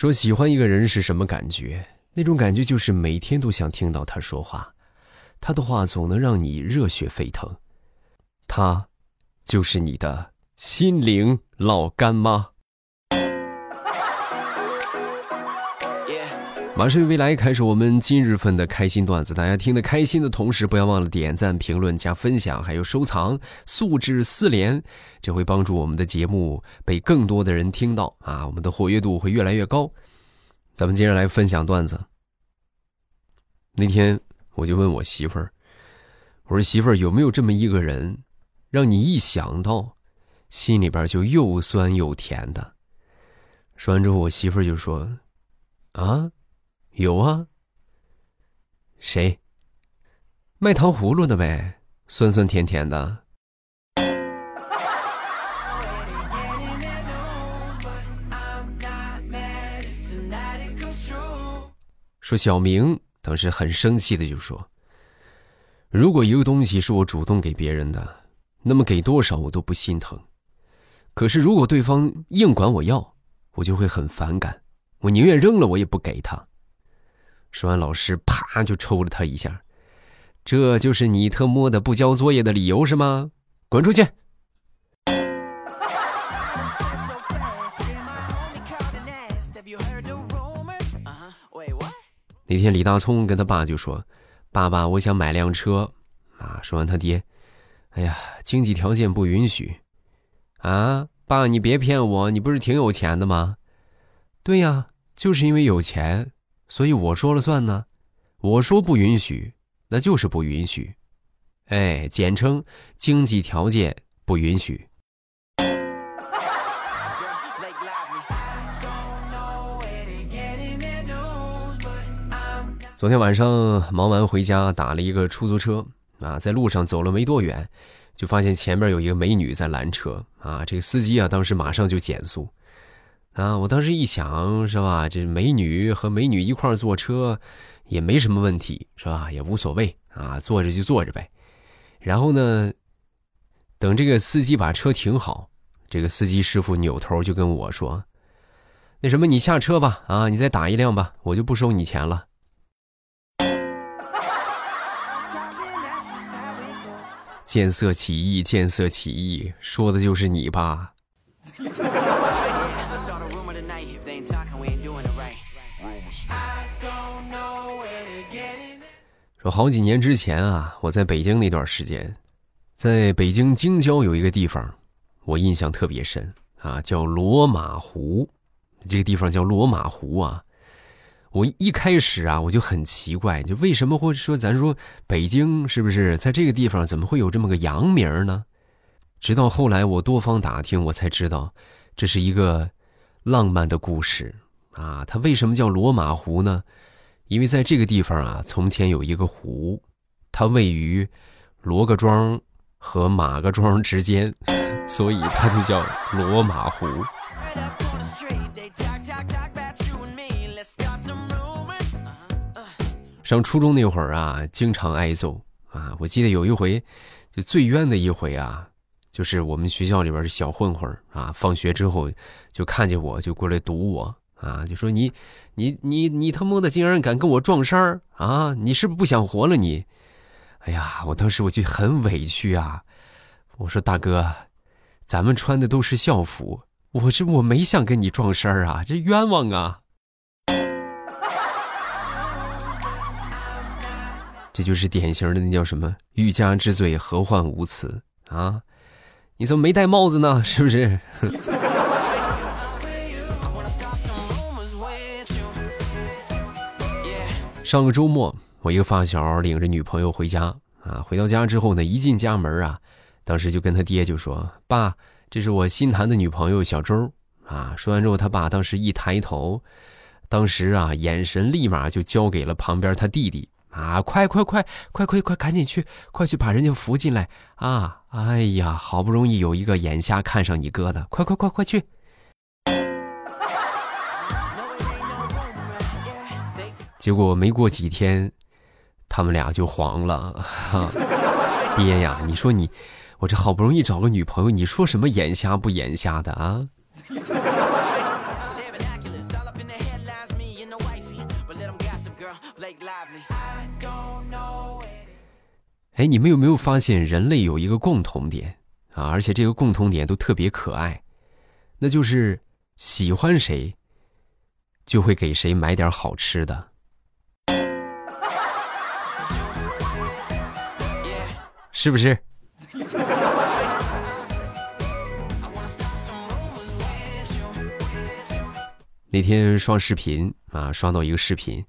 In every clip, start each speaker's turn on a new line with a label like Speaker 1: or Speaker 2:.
Speaker 1: 说喜欢一个人是什么感觉？那种感觉就是每天都想听到他说话，他的话总能让你热血沸腾。他，就是你的心灵老干妈。马上未来开始我们今日份的开心段子，大家听得开心的同时，不要忘了点赞、评论、加分享，还有收藏，素质四连，这会帮助我们的节目被更多的人听到啊，我们的活跃度会越来越高。咱们接着来分享段子。那天我就问我媳妇儿，我说媳妇儿有没有这么一个人，让你一想到，心里边就又酸又甜的？说完之后，我媳妇儿就说：“啊。”有啊，谁？卖糖葫芦的呗，酸酸甜甜的。说小明当时很生气的就说：“如果一个东西是我主动给别人的，那么给多少我都不心疼。可是如果对方硬管我要，我就会很反感，我宁愿扔了我也不给他。”说完，老师啪就抽了他一下，这就是你特么的不交作业的理由是吗？滚出去！那天李大聪跟他爸就说：“爸爸，我想买辆车。”啊，说完他爹：“哎呀，经济条件不允许。”啊，爸，你别骗我，你不是挺有钱的吗？对呀，就是因为有钱。所以我说了算呢，我说不允许，那就是不允许，哎，简称经济条件不允许。昨天晚上忙完回家，打了一个出租车啊，在路上走了没多远，就发现前面有一个美女在拦车啊，这个司机啊，当时马上就减速。啊！我当时一想，是吧？这美女和美女一块坐车，也没什么问题，是吧？也无所谓啊，坐着就坐着呗。然后呢，等这个司机把车停好，这个司机师傅扭头就跟我说：“那什么，你下车吧，啊，你再打一辆吧，我就不收你钱了。”见色起意，见色起意，说的就是你吧？说好几年之前啊，我在北京那段时间，在北京京郊有一个地方，我印象特别深啊，叫罗马湖。这个地方叫罗马湖啊。我一开始啊，我就很奇怪，就为什么会说咱说北京是不是在这个地方怎么会有这么个洋名呢？直到后来我多方打听，我才知道这是一个浪漫的故事啊。它为什么叫罗马湖呢？因为在这个地方啊，从前有一个湖，它位于罗各庄和马各庄之间，所以它就叫罗马湖。上初中那会儿啊，经常挨揍啊。我记得有一回，就最冤的一回啊，就是我们学校里边的小混混啊，放学之后就看见我就过来堵我。啊，就说你，你你你他妈的竟然敢跟我撞衫儿啊！你是不是不想活了你？哎呀，我当时我就很委屈啊！我说大哥，咱们穿的都是校服，我这我没想跟你撞衫儿啊，这冤枉啊！这就是典型的那叫什么“欲加之罪，何患无辞”啊！你怎么没戴帽子呢？是不是？上个周末，我一个发小领着女朋友回家啊，回到家之后呢，一进家门啊，当时就跟他爹就说：“爸，这是我新谈的女朋友小周。”啊，说完之后，他爸当时一抬头，当时啊，眼神立马就交给了旁边他弟弟啊，快快快快快快，赶紧去，快去把人家扶进来啊！哎呀，好不容易有一个眼瞎看上你哥的，快快快快去！结果没过几天，他们俩就黄了。爹呀，你说你，我这好不容易找个女朋友，你说什么眼瞎不眼瞎的啊？哎，你们有没有发现人类有一个共同点啊？而且这个共同点都特别可爱，那就是喜欢谁，就会给谁买点好吃的，是不是？那天刷视频啊，刷到一个视频，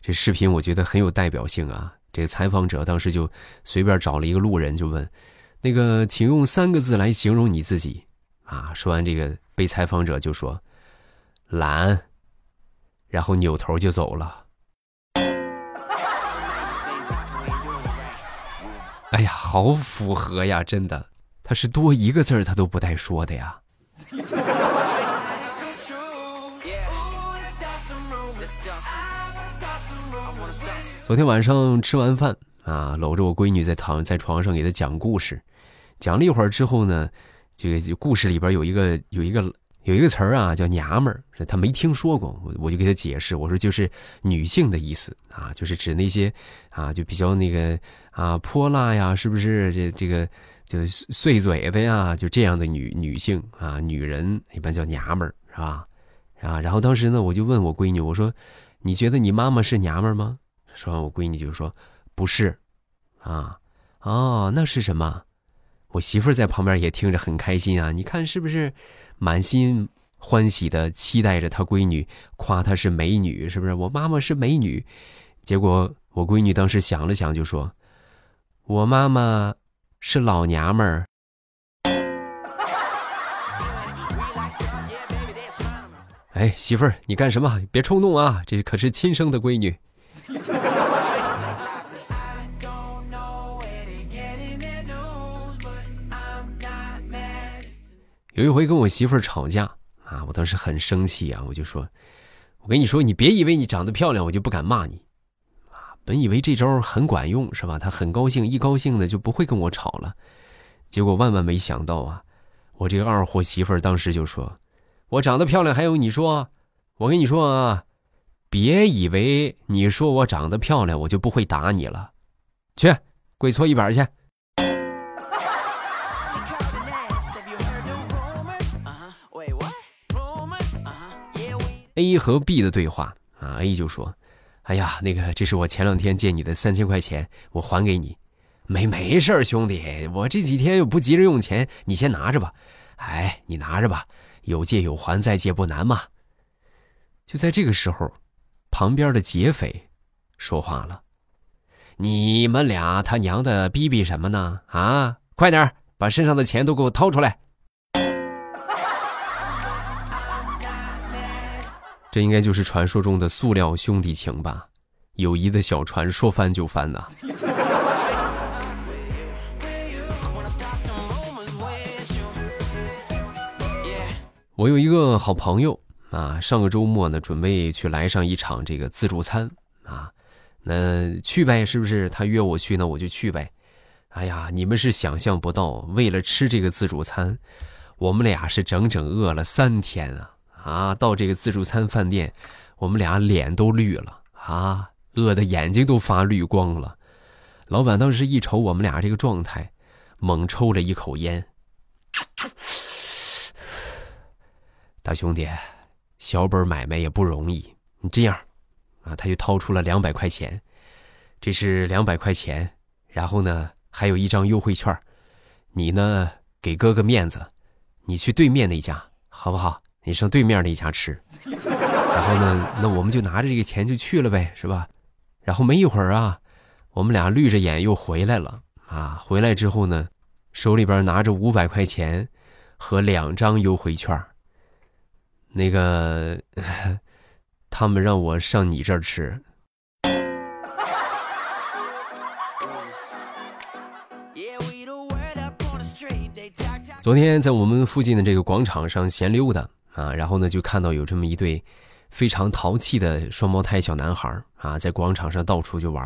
Speaker 1: 这视频我觉得很有代表性啊。这个采访者当时就随便找了一个路人，就问：“那个，请用三个字来形容你自己。”啊，说完这个，被采访者就说：“懒。”然后扭头就走了。哎呀，好符合呀！真的，他是多一个字儿他都不带说的呀。昨天晚上吃完饭啊，搂着我闺女在躺在床上给她讲故事，讲了一会儿之后呢，这个故事里边有一个有一个有一个词儿啊，叫娘们儿，她没听说过，我我就给她解释，我说就是女性的意思啊，就是指那些啊就比较那个啊泼辣呀，是不是这这个就碎嘴子呀，就这样的女女性啊，女人一般叫娘们儿，是吧？啊，然后当时呢，我就问我闺女，我说。你觉得你妈妈是娘们儿吗？说完，我闺女就说：“不是，啊，哦，那是什么？”我媳妇在旁边也听着很开心啊，你看是不是？满心欢喜的期待着她闺女夸她是美女，是不是？我妈妈是美女，结果我闺女当时想了想就说：“我妈妈是老娘们儿。”哎，媳妇儿，你干什么？别冲动啊！这可是亲生的闺女。有一回跟我媳妇儿吵架啊，我当时很生气啊，我就说：“我跟你说，你别以为你长得漂亮，我就不敢骂你啊。”本以为这招很管用，是吧？她很高兴，一高兴呢就不会跟我吵了。结果万万没想到啊，我这个二货媳妇儿当时就说。我长得漂亮还用你说？我跟你说啊，别以为你说我长得漂亮，我就不会打你了。去，跪搓衣板去。A 和 B 的对话啊，A 就说：“哎呀，那个，这是我前两天借你的三千块钱，我还给你。没没事兄弟，我这几天又不急着用钱，你先拿着吧。哎，你拿着吧。”有借有还，再借不难嘛。就在这个时候，旁边的劫匪说话了：“你们俩他娘的逼逼什么呢？啊，快点把身上的钱都给我掏出来！”这应该就是传说中的塑料兄弟情吧？友谊的小船说翻就翻呐。我有一个好朋友啊，上个周末呢，准备去来上一场这个自助餐啊，那去呗，是不是？他约我去，那我就去呗。哎呀，你们是想象不到，为了吃这个自助餐，我们俩是整整饿了三天啊！啊，到这个自助餐饭店，我们俩脸都绿了啊，饿的眼睛都发绿光了。老板当时一瞅我们俩这个状态，猛抽了一口烟。大兄弟，小本买卖也不容易。你这样，啊，他就掏出了两百块钱，这是两百块钱，然后呢，还有一张优惠券，你呢给哥哥面子，你去对面那家好不好？你上对面那家吃，然后呢，那我们就拿着这个钱就去了呗，是吧？然后没一会儿啊，我们俩绿着眼又回来了啊，回来之后呢，手里边拿着五百块钱和两张优惠券。那个，他们让我上你这儿吃。昨天在我们附近的这个广场上闲溜达啊，然后呢就看到有这么一对非常淘气的双胞胎小男孩啊，在广场上到处就玩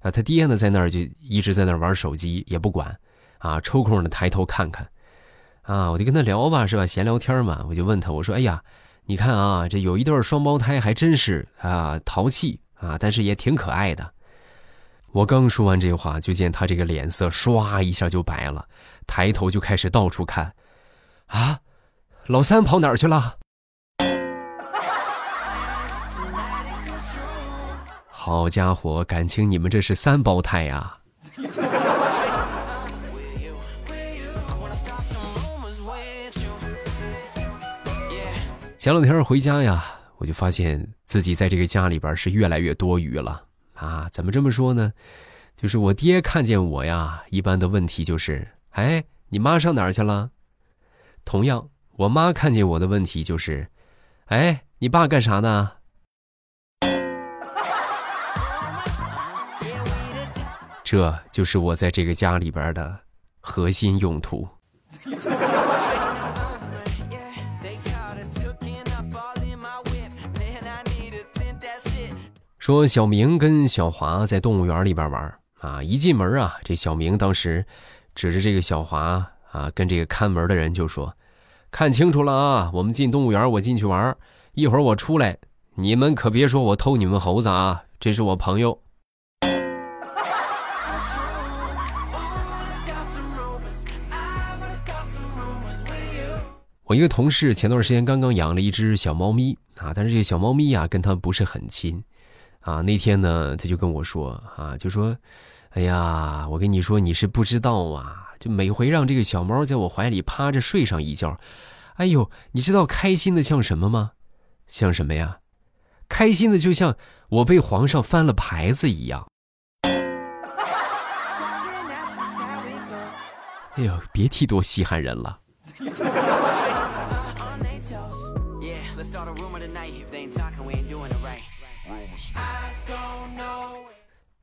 Speaker 1: 啊，他爹呢在那儿就一直在那儿玩手机，也不管啊，抽空的抬头看看。啊，我就跟他聊吧，是吧？闲聊天嘛，我就问他，我说：“哎呀，你看啊，这有一对双胞胎还真是啊，淘气啊，但是也挺可爱的。我刚说完这话，就见他这个脸色唰一下就白了，抬头就开始到处看。啊，老三跑哪儿去了？好家伙，感情你们这是三胞胎呀！前两天回家呀，我就发现自己在这个家里边是越来越多余了啊！怎么这么说呢？就是我爹看见我呀，一般的问题就是：“哎，你妈上哪儿去了？”同样，我妈看见我的问题就是：“哎，你爸干啥呢？”这就是我在这个家里边的核心用途。说小明跟小华在动物园里边玩啊，一进门啊，这小明当时指着这个小华啊，跟这个看门的人就说：“看清楚了啊，我们进动物园，我进去玩，一会儿我出来，你们可别说我偷你们猴子啊，这是我朋友。”我一个同事前段时间刚刚养了一只小猫咪啊，但是这个小猫咪呀跟他不是很亲，啊，那天呢他就跟我说啊，就说，哎呀，我跟你说你是不知道啊，就每回让这个小猫在我怀里趴着睡上一觉，哎呦，你知道开心的像什么吗？像什么呀？开心的就像我被皇上翻了牌子一样。哎呦，别提多稀罕人了。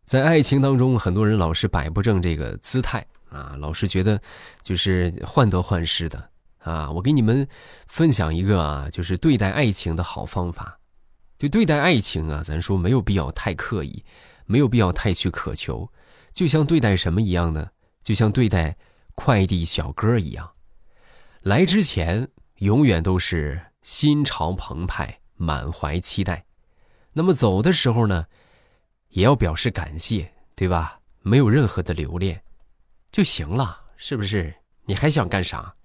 Speaker 1: 在爱情当中，很多人老是摆不正这个姿态啊，老是觉得就是患得患失的啊。我给你们分享一个啊，就是对待爱情的好方法。就对待爱情啊，咱说没有必要太刻意，没有必要太去渴求，就像对待什么一样呢？就像对待快递小哥一样，来之前永远都是心潮澎湃、满怀期待，那么走的时候呢？也要表示感谢，对吧？没有任何的留恋，就行了，是不是？你还想干啥？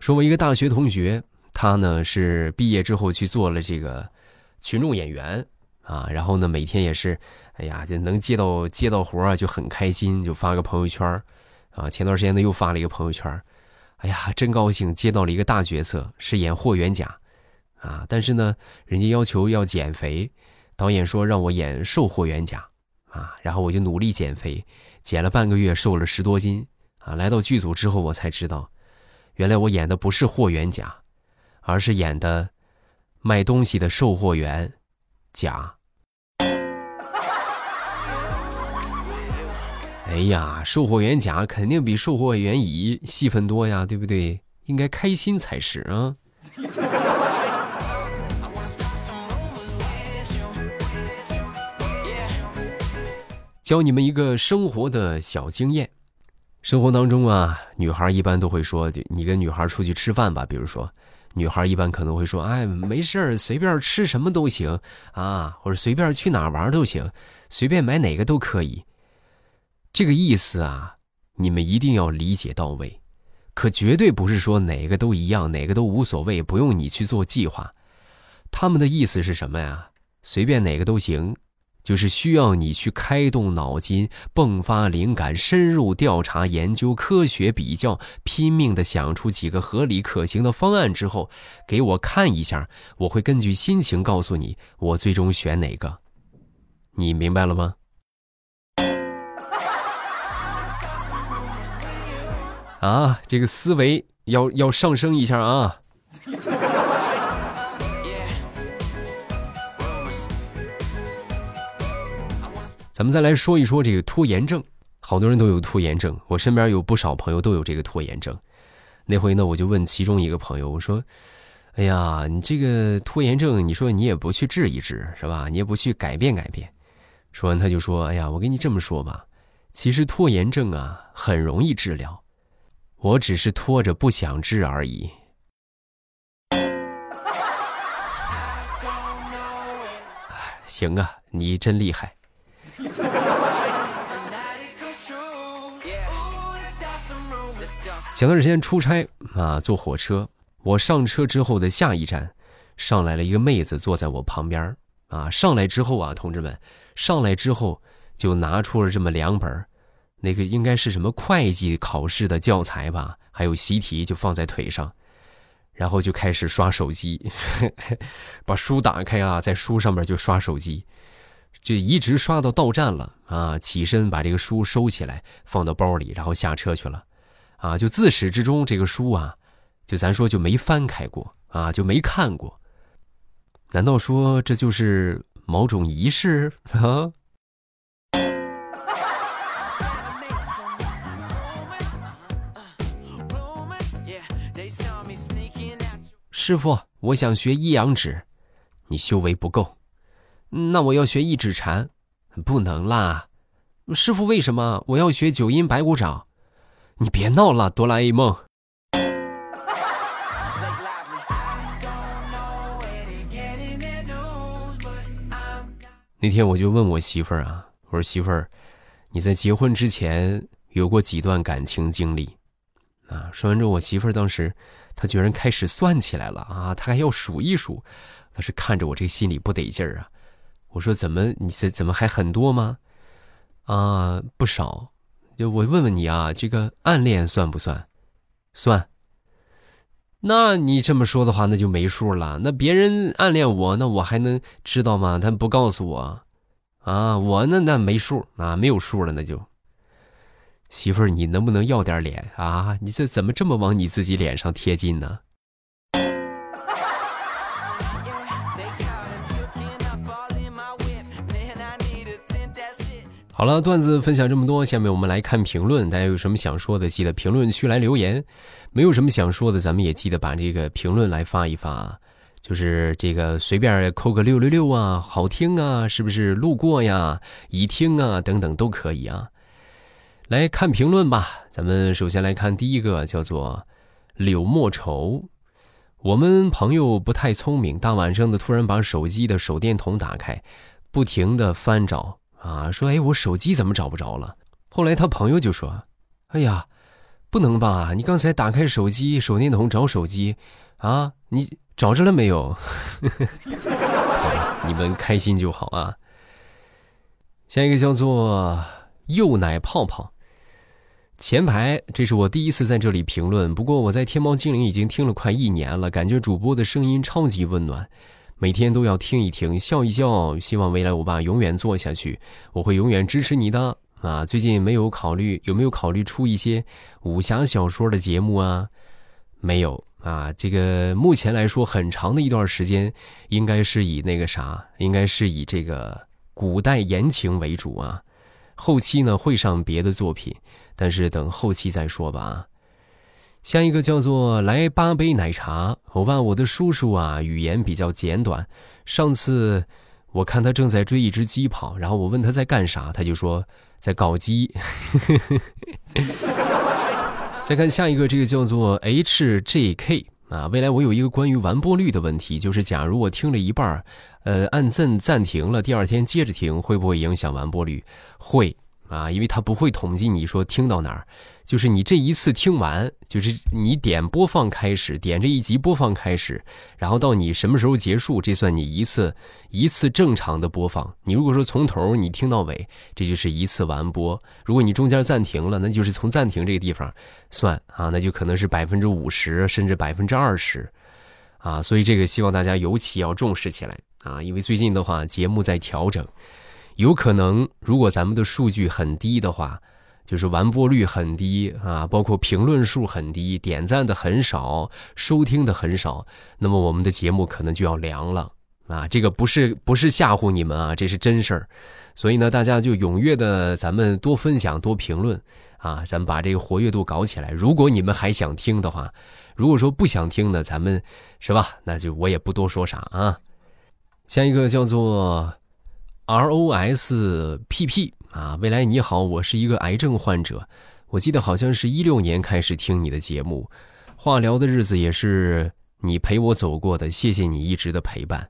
Speaker 1: 说，我一个大学同学，他呢是毕业之后去做了这个群众演员啊，然后呢每天也是，哎呀，就能接到接到活啊，就很开心，就发个朋友圈啊。前段时间呢又发了一个朋友圈哎呀，真高兴接到了一个大角色，是演霍元甲，啊！但是呢，人家要求要减肥，导演说让我演瘦霍元甲，啊！然后我就努力减肥，减了半个月，瘦了十多斤，啊！来到剧组之后，我才知道，原来我演的不是霍元甲，而是演的卖东西的售货员甲。哎呀，售货员甲肯定比售货员乙戏份多呀，对不对？应该开心才是啊。教你们一个生活的小经验。生活当中啊，女孩一般都会说，就你跟女孩出去吃饭吧，比如说，女孩一般可能会说，哎，没事儿，随便吃什么都行啊，或者随便去哪玩都行，随便买哪个都可以。这个意思啊，你们一定要理解到位，可绝对不是说哪个都一样，哪个都无所谓，不用你去做计划。他们的意思是什么呀？随便哪个都行，就是需要你去开动脑筋、迸发灵感、深入调查研究、科学比较、拼命的想出几个合理可行的方案之后，给我看一下，我会根据心情告诉你我最终选哪个。你明白了吗？啊，这个思维要要上升一下啊！咱们再来说一说这个拖延症，好多人都有拖延症，我身边有不少朋友都有这个拖延症。那回呢，我就问其中一个朋友，我说：“哎呀，你这个拖延症，你说你也不去治一治，是吧？你也不去改变改变。”说完他就说：“哎呀，我跟你这么说吧，其实拖延症啊，很容易治疗。”我只是拖着不想治而已。行啊，你真厉害。前段时间出差啊，坐火车，我上车之后的下一站，上来了一个妹子坐在我旁边啊。上来之后啊，同志们，上来之后就拿出了这么两本，那个应该是什么会计考试的教材吧，还有习题就放在腿上，然后就开始刷手机，把书打开啊，在书上面就刷手机，就一直刷到到站了啊，起身把这个书收起来放到包里，然后下车去了。啊，就自始至终这个书啊，就咱说就没翻开过啊，就没看过。难道说这就是某种仪式啊？师傅，我想学一阳指，你修为不够，那我要学一指禅，不能啦。师傅，为什么我要学九阴白骨爪？你别闹了，哆啦 A 梦。那天我就问我媳妇儿啊，我说媳妇儿，你在结婚之前有过几段感情经历？啊，说完之后，我媳妇儿当时她居然开始算起来了啊，她还要数一数。她是看着我这心里不得劲儿啊。我说怎么你这怎么还很多吗？啊，不少。就我问问你啊，这个暗恋算不算？算。那你这么说的话，那就没数了。那别人暗恋我，那我还能知道吗？他不告诉我，啊，我那那没数啊，没有数了，那就。媳妇儿，你能不能要点脸啊？你这怎么这么往你自己脸上贴金呢？好了，段子分享这么多，下面我们来看评论。大家有什么想说的，记得评论区来留言；没有什么想说的，咱们也记得把这个评论来发一发，就是这个随便扣个六六六啊，好听啊，是不是？路过呀，已听啊，等等都可以啊。来看评论吧，咱们首先来看第一个，叫做柳莫愁。我们朋友不太聪明，大晚上的突然把手机的手电筒打开，不停的翻找。啊，说哎，我手机怎么找不着了？后来他朋友就说：“哎呀，不能吧？你刚才打开手机手电筒找手机，啊，你找着了没有？” 好了，你们开心就好啊。下一个叫做幼奶泡泡，前排，这是我第一次在这里评论。不过我在天猫精灵已经听了快一年了，感觉主播的声音超级温暖。每天都要听一听，笑一笑。希望未来我爸永远做下去，我会永远支持你的啊！最近没有考虑，有没有考虑出一些武侠小说的节目啊？没有啊。这个目前来说，很长的一段时间，应该是以那个啥，应该是以这个古代言情为主啊。后期呢会上别的作品，但是等后期再说吧。啊下一个叫做来八杯奶茶，欧巴，我的叔叔啊，语言比较简短。上次我看他正在追一只鸡跑，然后我问他在干啥，他就说在搞基。再看下一个，这个叫做 HJK 啊，未来我有一个关于完播率的问题，就是假如我听了一半，呃，按暂暂停了，第二天接着听，会不会影响完播率？会。啊，因为他不会统计你说听到哪儿，就是你这一次听完，就是你点播放开始，点这一集播放开始，然后到你什么时候结束，这算你一次一次正常的播放。你如果说从头你听到尾，这就是一次完播。如果你中间暂停了，那就是从暂停这个地方算啊，那就可能是百分之五十甚至百分之二十，啊，所以这个希望大家尤其要重视起来啊，因为最近的话节目在调整。有可能，如果咱们的数据很低的话，就是完播率很低啊，包括评论数很低，点赞的很少，收听的很少，那么我们的节目可能就要凉了啊！这个不是不是吓唬你们啊，这是真事儿。所以呢，大家就踊跃的，咱们多分享，多评论啊，咱们把这个活跃度搞起来。如果你们还想听的话，如果说不想听的，咱们是吧？那就我也不多说啥啊。下一个叫做。R O S P P 啊，未来你好，我是一个癌症患者，我记得好像是一六年开始听你的节目，化疗的日子也是你陪我走过的，谢谢你一直的陪伴，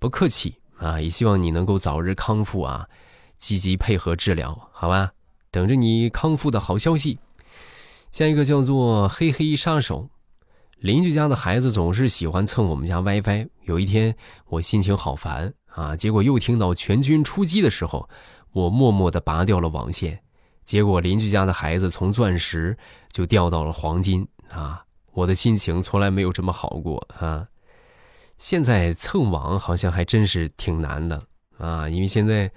Speaker 1: 不客气啊！也希望你能够早日康复啊，积极配合治疗，好吧？等着你康复的好消息。下一个叫做嘿嘿杀手，邻居家的孩子总是喜欢蹭我们家 WiFi。有一天我心情好烦啊，结果又听到全军出击的时候，我默默的拔掉了网线。结果邻居家的孩子从钻石就掉到了黄金啊！我的心情从来没有这么好过啊！现在蹭网好像还真是挺难的啊，因为现在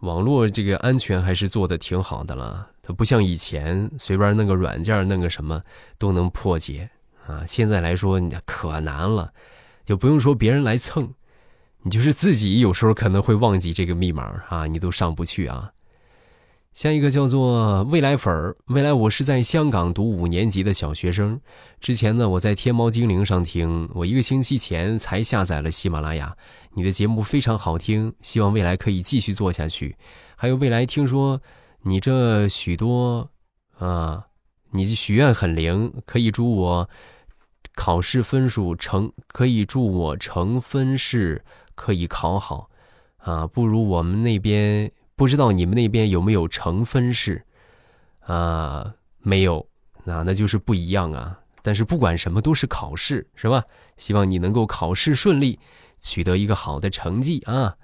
Speaker 1: 网络这个安全还是做的挺好的了，它不像以前随便弄个软件弄个什么都能破解啊。现在来说可难了，就不用说别人来蹭，你就是自己有时候可能会忘记这个密码啊，你都上不去啊。下一个叫做未来粉儿，未来我是在香港读五年级的小学生。之前呢，我在天猫精灵上听，我一个星期前才下载了喜马拉雅。你的节目非常好听，希望未来可以继续做下去。还有未来，听说你这许多啊，你许愿很灵，可以祝我考试分数成，可以祝我成分试可以考好啊，不如我们那边。不知道你们那边有没有成分式？啊，没有，那那就是不一样啊。但是不管什么都是考试，是吧？希望你能够考试顺利，取得一个好的成绩啊。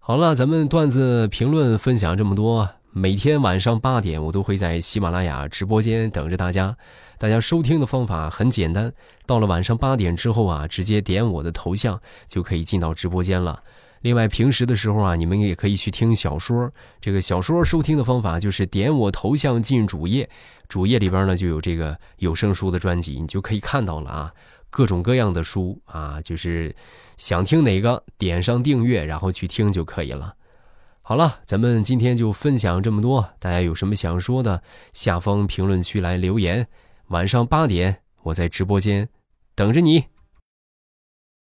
Speaker 1: 好了，咱们段子评论分享这么多，每天晚上八点我都会在喜马拉雅直播间等着大家。大家收听的方法很简单，到了晚上八点之后啊，直接点我的头像就可以进到直播间了。另外，平时的时候啊，你们也可以去听小说。这个小说收听的方法就是点我头像进主页，主页里边呢就有这个有声书的专辑，你就可以看到了啊，各种各样的书啊，就是想听哪个点上订阅，然后去听就可以了。好了，咱们今天就分享这么多，大家有什么想说的，下方评论区来留言。晚上八点，我在直播间等着你。